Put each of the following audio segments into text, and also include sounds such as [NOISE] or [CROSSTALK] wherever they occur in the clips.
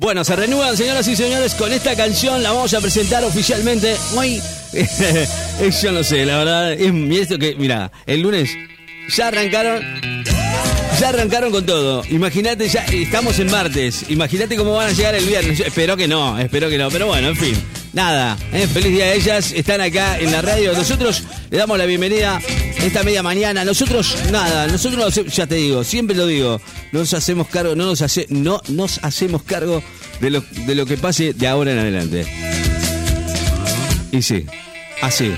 Bueno, se renuevan, señoras y señores, con esta canción la vamos a presentar oficialmente hoy. [LAUGHS] Yo no sé, la verdad, es esto que, mira, el lunes ya arrancaron. Ya arrancaron con todo. Imagínate, ya estamos en martes. Imagínate cómo van a llegar el viernes. espero que no, espero que no. Pero bueno, en fin. Nada, ¿eh? feliz día a ellas. Están acá en la radio. Nosotros le damos la bienvenida esta media mañana. Nosotros, nada, nosotros, ya te digo, siempre lo digo, no nos hacemos cargo, no nos, hace, no nos hacemos cargo de lo, de lo que pase de ahora en adelante. Y sí, así.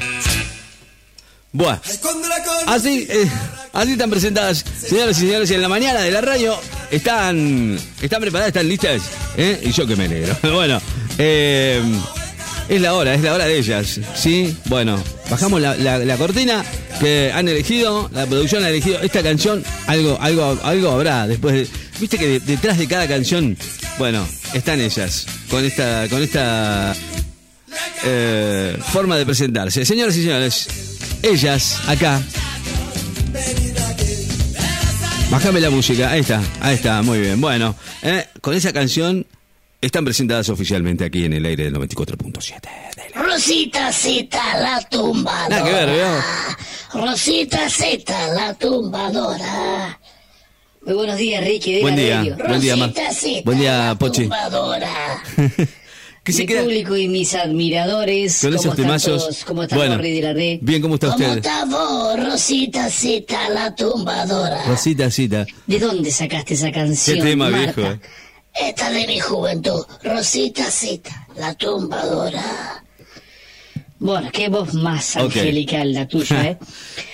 Bueno, así, eh, así están presentadas, señoras y señores, en la mañana de la radio. Están, están preparadas, están listas, ¿eh? y yo que me alegro. [LAUGHS] bueno, eh, es la hora, es la hora de ellas, ¿sí? Bueno, bajamos la, cortina que han elegido, la producción ha elegido esta canción, algo, algo, algo habrá después. Viste que detrás de cada canción, bueno, están ellas con esta, con esta eh, forma de presentarse. Señoras y señores, ellas acá. Bájame la música, ahí está, ahí está, muy bien. Bueno, eh, con esa canción están presentadas oficialmente aquí en el aire del 94.7. Rosita Z, la tumbadora. Nada que ver, ¿veo? Rosita Z, la tumbadora. Muy buenos días, Ricky. buen día, buen día, Buen día, Pochi. Tumbadora. [LAUGHS] ¿Qué se Mi público y mis admiradores. Con esos temazos. ¿Cómo está bueno, de la red? Bien, ¿cómo está usted? ¿Cómo está vos, Rosita Zita, la tumbadora? Rosita Zita. ¿De dónde sacaste esa canción? Qué tema viejo. Esta de mi juventud, Rosita Zita, la tumbadora. Bueno, qué voz más angelical la tuya, ¿eh?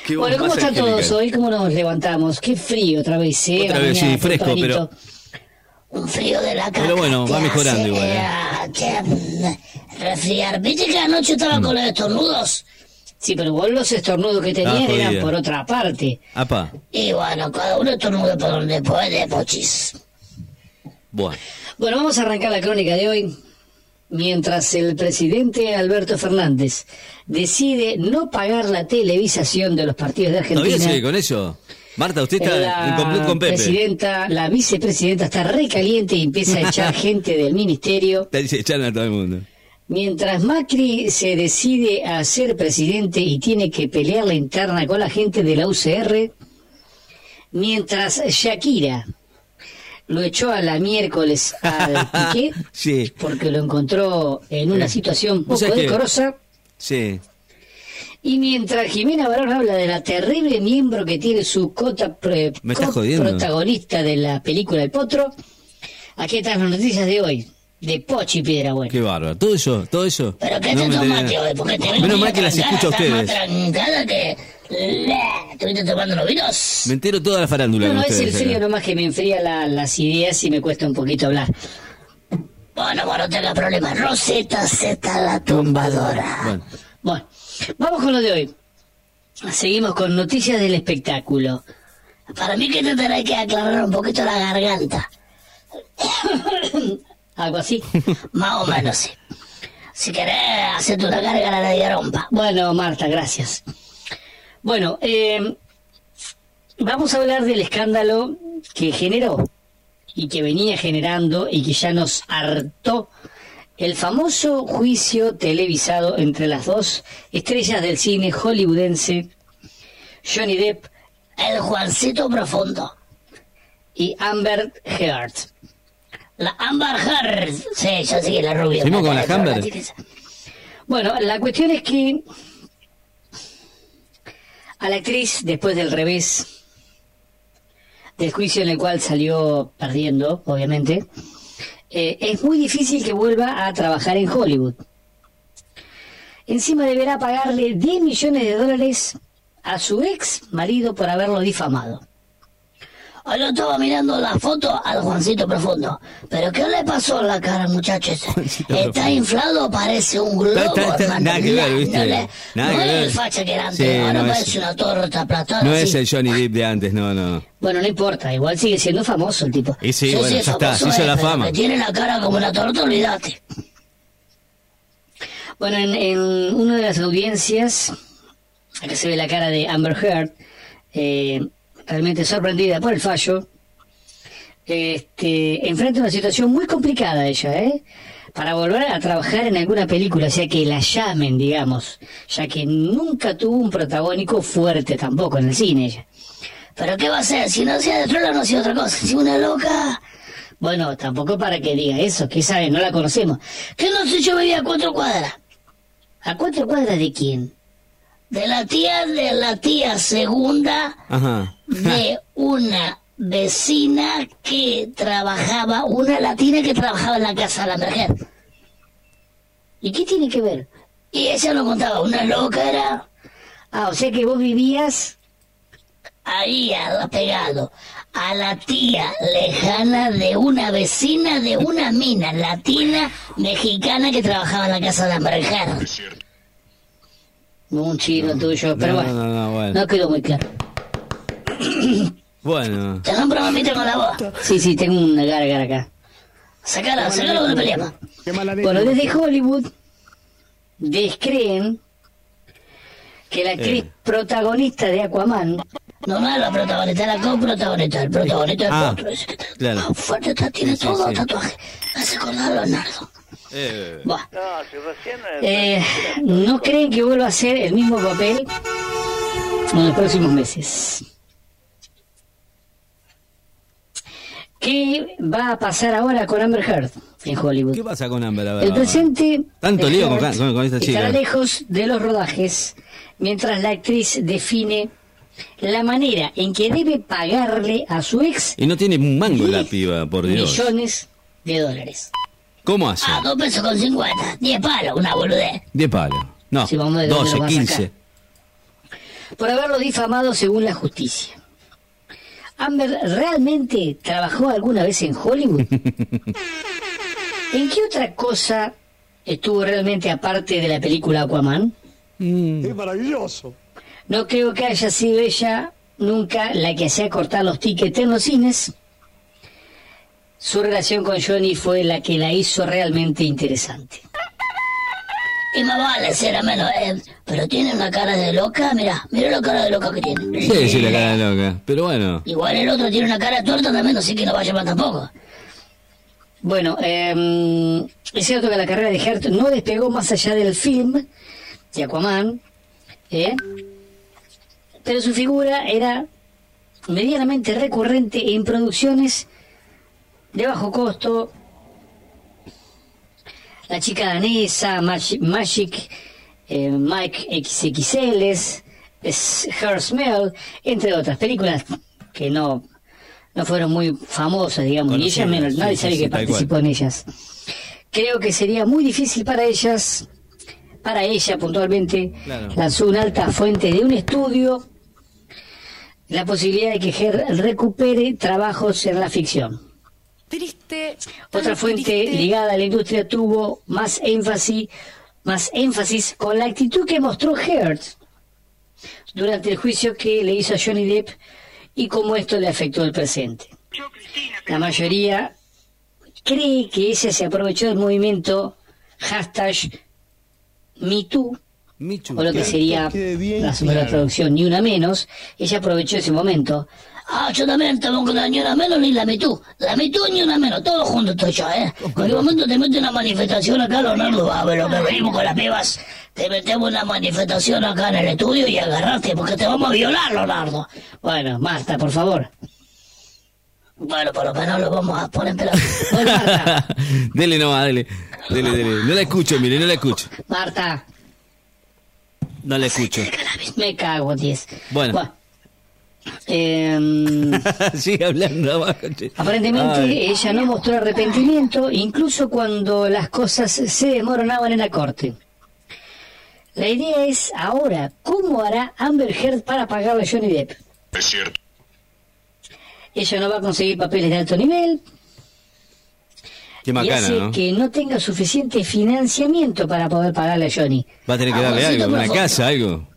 [LAUGHS] bueno, ¿cómo están todos hoy? ¿Cómo nos levantamos? Qué frío otra vez, ¿eh? Otra vez, sí, fresco, pero un frío de la cara. Pero bueno, va mejorando igual. ¿eh? Mm, resfriar. ¿Viste que anoche estaba mm. con los estornudos? Sí, pero vos los estornudos que tenías eran por otra parte. Apa. Y bueno, cada uno estornuda por donde puede, pochis. Bueno. Bueno, vamos a arrancar la crónica de hoy. Mientras el presidente Alberto Fernández decide no pagar la televisación de los partidos de Argentina. ¿Todavía sigue con eso? Marta, usted está en completo con Pepe. Presidenta, la vicepresidenta está recaliente y empieza a echar [LAUGHS] gente del ministerio. Está echando a todo el mundo. Mientras Macri se decide a ser presidente y tiene que pelear la interna con la gente de la UCR, mientras Shakira lo echó a la miércoles al Piqué, [LAUGHS] sí. porque lo encontró en una situación poco decorosa. Sí. Y mientras Jimena Barón habla de la terrible miembro que tiene su cota protagonista de la película El Potro, aquí están las noticias de hoy. De Pochi Piedra Buena. Qué bárbaro. Todo eso, todo eso. ¿Pero qué te tomaste hoy? Porque te Menos mal que las escucho a ustedes. que... ¿Estuviste tomando los vinos? Me entero toda la farándula. No, no, es el frío nomás que me enfría las ideas y me cuesta un poquito hablar. Bueno, bueno, no tenga problema. Roseta Z la tumbadora. Bueno. bueno. Vamos con lo de hoy. Seguimos con noticias del espectáculo. Para mí que te tendrás que aclarar un poquito la garganta. [COUGHS] Algo así. Más o menos, sí. Si querés, hacerte una carga de rompa. Bueno, Marta, gracias. Bueno, eh, vamos a hablar del escándalo que generó y que venía generando y que ya nos hartó el famoso juicio televisado entre las dos estrellas del cine hollywoodense, Johnny Depp, el Juancito Profundo, y Amber Heard. La Amber Heard, sí, yo sí la rubia. con la Amber? Bueno, la cuestión es que a la actriz, después del revés del juicio en el cual salió perdiendo, obviamente, eh, es muy difícil que vuelva a trabajar en Hollywood. Encima deberá pagarle 10 millones de dólares a su ex marido por haberlo difamado. Hoy lo estaba mirando la foto al Juancito Profundo. ¿Pero qué le pasó a la cara, muchachos? Está inflado, parece un globo, Nada que ver, ¿viste? No, nada no es el facha que era antes, ahora no parece una torta platada. No es el Johnny Depp de antes, no, no. Bueno, no importa, igual sigue siendo famoso el tipo. Y sí, bueno, ya está, se hizo la fama. Que tiene la cara como una torta, olvídate. Bueno, en, en una de las audiencias, acá se ve la cara de Amber Heard, eh, realmente sorprendida por el fallo, este, enfrenta una situación muy complicada ella, ¿eh? Para volver a trabajar en alguna película, o sea que la llamen, digamos, ya que nunca tuvo un protagónico fuerte tampoco en el cine ella. ¿Pero qué va a hacer? Si no hacía de trola, no hacía otra cosa. Si una loca... Bueno, tampoco para que diga eso, que sabe, no la conocemos. ¿Qué no sé yo vivía a cuatro cuadras? ¿A cuatro cuadras de quién? De la tía de la tía segunda Ajá. de una vecina que trabajaba, una latina que trabajaba en la casa de la mujer. ¿Y qué tiene que ver? Y ella lo contaba, una loca era Ah, o sea que vos vivías ahí al- pegado a la tía lejana de una vecina de una mina latina mexicana que trabajaba en la casa de la mujer. Un chino tuyo, pero No, bueno, no, no, bueno. no quedó muy claro. [COUGHS] Bueno. Te nombro mamita con la voz. Sí, sí, tengo una gargara acá. Sacala, sacala con el peleamos. Bueno, desde Hollywood descreen que la actriz Eh. protagonista de Aquaman No, no es la protagonista, es la coprotagonista. El protagonista es Ah, otro. Ese que está claro. ah, fuerte, está, tiene Sí, todo sí. tatuaje. Hace acordar a Leonardo. Eh. Eh, no creen que vuelva a hacer el mismo papel en los próximos meses. ¿Qué va a pasar ahora con Amber Heard en Hollywood? ¿Qué pasa con Amber? A ver, El presente Tanto lío con, con- con esta chica. estará lejos de los rodajes mientras la actriz define la manera en que debe pagarle a su ex Y no tiene un mango la piba, por Dios. millones de dólares. ¿Cómo hace? Ah, dos pesos con cincuenta. Diez palos, una boludez. De palo. No, Sí, vamos a ver dónde 12, lo va a 15. sacar. Por haberlo difamado según la justicia. Amber realmente trabajó alguna vez en Hollywood. [LAUGHS] ¿En qué otra cosa estuvo realmente aparte de la película Aquaman? Mm, ¡Es maravilloso! No creo que haya sido ella nunca la que hacía cortar los tickets en los cines. Su relación con Johnny fue la que la hizo realmente interesante. Y más vale ser a menos. eh, pero tiene una cara de loca, mira, mira la cara de loca que tiene. Sí, sí, la cara de loca. Pero bueno. Igual el otro tiene una cara tuerta también, así que no va a llevar tampoco. Bueno, eh, es cierto que la carrera de Hert no despegó más allá del film de Aquaman, ¿eh? pero su figura era medianamente recurrente en producciones de bajo costo. La chica danesa, Mag- Magic, eh, Mike XXLs, es Her Smell, entre otras películas que no, no fueron muy famosas, digamos, y ella Conocidas, menos, sí, nadie sí, sabe sí, que participó en ellas. Creo que sería muy difícil para ellas, para ella puntualmente, Claro. lanzó una alta fuente de un estudio la posibilidad de que Her recupere trabajos en la ficción. Triste. Otra fuente triste. ligada a la industria tuvo más énfasis, más énfasis con la actitud que mostró Heard durante el juicio que le hizo a Johnny Depp y cómo esto le afectó el presente. La mayoría cree que ella se aprovechó del movimiento hashtag MeToo, Michu. o lo que sería la primera claro. traducción, ni una menos. Ella aprovechó ese momento Ah, yo también estamos con la ni una menos ni la mitú. La mitú ni una menos, todos juntos estoy yo, ¿eh? En cualquier momento te mete una manifestación acá, Leonardo, a ver lo que venimos con las pibas. Te metemos una manifestación acá en el estudio y agarraste porque te vamos a violar, Leonardo. Bueno, Marta, por favor. Bueno, por lo menos lo vamos a poner en pelota. Bueno, Marta. [LAUGHS] dele nomás, dele. Dele, dele. No la escucho, mire, no la escucho. Marta, No la escucho. me cago, 10. Bueno. [LAUGHS] Sigue hablando aparentemente Ay. ella no mostró arrepentimiento, incluso cuando las cosas se desmoronaban en la corte. La idea es ahora, ¿cómo hará Amber Heard para pagarle a Johnny Depp? Es cierto. Ella no va a conseguir papeles de alto nivel Qué y macana, hace ¿no? que no tenga suficiente financiamiento para poder pagarle a Johnny. Va a tener que darle algo, una casa, algo.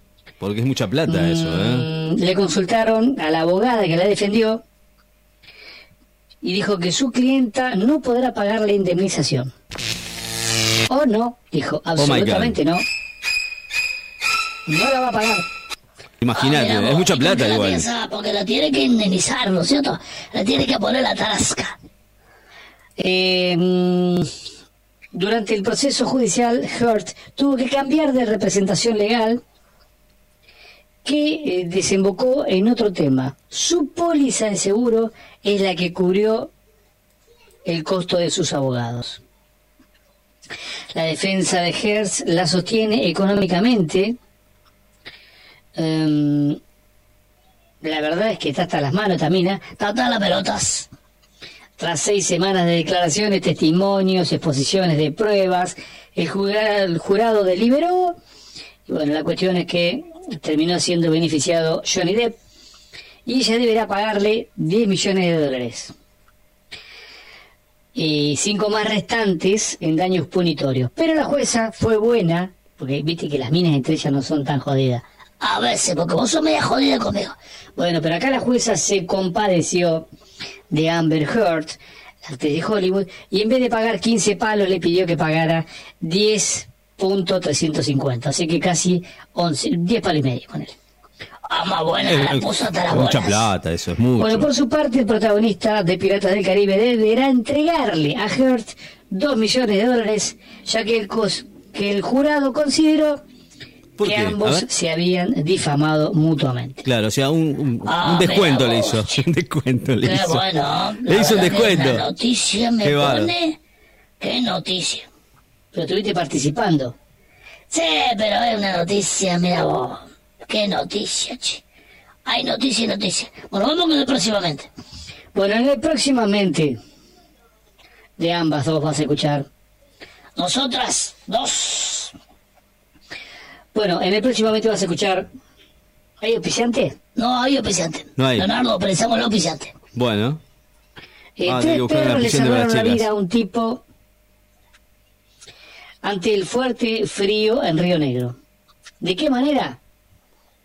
Porque es mucha plata eso, ¿eh? Mm, Le consultaron a la abogada que la defendió y dijo que su clienta no podrá pagar la indemnización. O no, dijo, Oh absolutamente no. No la va a pagar. Imagínate, Ah, es mucha ¿y por plata la igual. piensa? porque la tiene que indemnizar, ¿no es cierto? Le tiene que poner la tarasca. Eh, mm, durante el proceso judicial, Hurt tuvo que cambiar de representación legal que eh, desembocó en otro tema. Su póliza de seguro es la que cubrió el costo de sus abogados. La defensa de Hertz la sostiene económicamente. Em, la verdad es que está hasta las manos también, ¿eh? Tata las pelotas. Tras seis semanas de declaraciones, testimonios, exposiciones de pruebas, el jurado, el jurado deliberó. Y bueno, la cuestión es que terminó siendo beneficiado Johnny Depp y ella deberá pagarle 10 millones de dólares. Y cinco más restantes en daños punitorios. Pero la jueza fue buena, porque viste que las minas entre ellas no son tan jodidas. A veces, porque vos sos media jodida conmigo. Bueno, pero acá la jueza se compadeció de Amber Heard, la de Hollywood, y en vez de pagar 15 palos le pidió que pagara 10.350, así que casi 11, 10 palos y medio con él. Ah, más buena, la puso hasta las mucha bolas. plata, eso es mucho. Bueno, por su parte, el protagonista de Piratas del Caribe deberá entregarle a Heard 2 millones de dólares, ya que el, cos- que el jurado consideró ¿Por que qué? Ambos se habían difamado mutuamente. Claro, o sea, un, un- Ah, [LAUGHS] un descuento le hizo. Un descuento le Qué hizo. bueno. Le hizo un descuento. Noticia me Qué pone... ¿Qué noticia? Pero estuviste participando. Sí, pero es una noticia, mira vos. Qué noticia, che. Hay noticia y noticia. Bueno, vamos con el próximamente. Bueno, en el próximamente de ambas dos vas a escuchar. Nosotras, dos. Bueno, en el próximamente vas a escuchar. ¿Hay auspiciante? No hay auspiciante. No hay. Leonardo, pensamos el auspiciante. Bueno, Eh, Ah, tres perros le salvaron la vida a un tipo ante el fuerte frío en Río Negro. ¿De qué manera?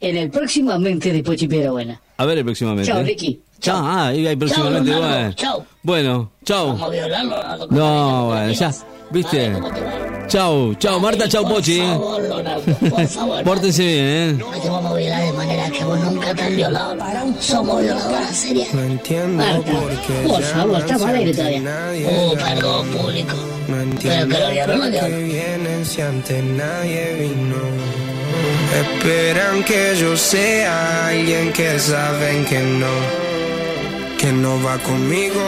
En el próximamente de Pochi Buena. a ver el próximamente. Chao, Ricky. Chao, ah, ahí hay próximamente. Leonardo. bueno. Chao. Bueno, chao. Vamos a violarlo. No, bueno, ya, ¿viste? Dale, ¿cómo te? Chao, chao, Marta, por Pochi. favor, Leonardo, por [LAUGHS] favor. Pórtense bien, ¿eh? No te vamos a violar de manera que vos nunca te han violado. Somos violadoras serias. No entiendo Marta, por favor, estamos al aire todavía. Oh, perdón, público. No Pero entiendo que lo por qué vieron. vienen si antes nadie vino. Esperan que yo sea alguien que saben que no, que no va conmigo.